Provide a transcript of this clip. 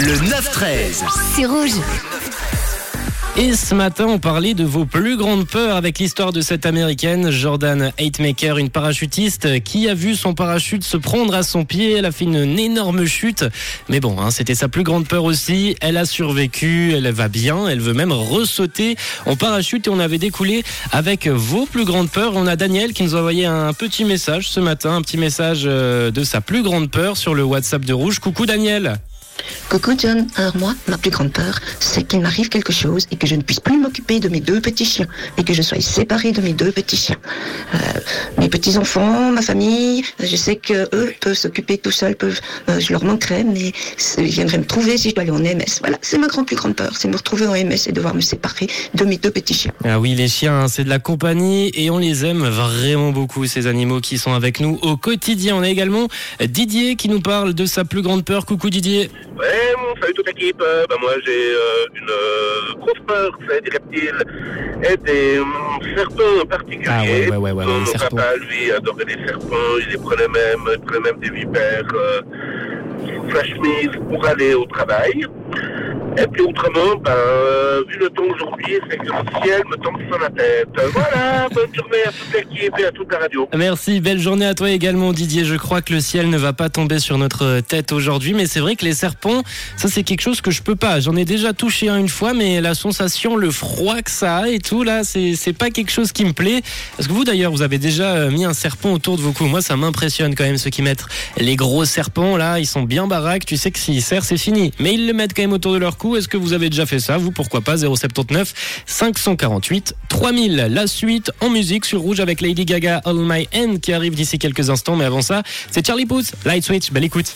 Le 9-13. C'est rouge. Et ce matin, on parlait de vos plus grandes peurs avec l'histoire de cette américaine, Jordan Hatemaker, une parachutiste qui a vu son parachute se prendre à son pied. Elle a fait une énorme chute. Mais bon, hein, c'était sa plus grande peur aussi. Elle a survécu, elle va bien, elle veut même ressauter en parachute et on avait découlé avec vos plus grandes peurs. On a Daniel qui nous a envoyé un petit message ce matin, un petit message euh, de sa plus grande peur sur le WhatsApp de Rouge. Coucou Daniel. Coucou John, alors moi, ma plus grande peur, c'est qu'il m'arrive quelque chose et que je ne puisse plus m'occuper de mes deux petits chiens et que je sois séparée de mes deux petits chiens. Euh, mes petits enfants, ma famille, je sais que eux peuvent s'occuper tout seuls, peuvent, euh, je leur manquerai, mais ils viendraient me trouver si je dois aller en MS. Voilà, c'est ma grande plus grande peur, c'est me retrouver en MS et devoir me séparer de mes deux petits chiens. Ah oui, les chiens, hein, c'est de la compagnie et on les aime vraiment beaucoup, ces animaux qui sont avec nous au quotidien. On a également Didier qui nous parle de sa plus grande peur. Coucou Didier. Ouais, salut toute l'équipe. Euh, bah, moi, j'ai euh, une euh, grosse peur, c'est des reptiles et des hum, serpents en particulier. Ah ouais, ouais, ouais, ouais, Mon papa, lui, adorait les serpents. Il les prenait même, il prenait même des vipères chemise pour aller au travail. Et puis autrement, ben, euh, vu le temps aujourd'hui, c'est que le ciel me tombe sur la tête. Voilà, bonne journée à toute l'équipe et à toute la radio. Merci, belle journée à toi également Didier. Je crois que le ciel ne va pas tomber sur notre tête aujourd'hui, mais c'est vrai que les serpents, ça c'est quelque chose que je peux pas. J'en ai déjà touché un une fois, mais la sensation, le froid que ça a et tout là, c'est c'est pas quelque chose qui me plaît. Est-ce que vous d'ailleurs, vous avez déjà euh, mis un serpent autour de vos coups? Moi, ça m'impressionne quand même ceux qui mettent les gros serpents là, ils sont bien baraques. Tu sais que s'ils serrent, c'est fini. Mais ils le mettent quand même autour de leur cou. Est-ce que vous avez déjà fait ça Vous, pourquoi pas 079 548 3000. La suite en musique sur Rouge avec Lady Gaga All My End qui arrive d'ici quelques instants. Mais avant ça, c'est Charlie Puth, Light Switch. Belle écoute.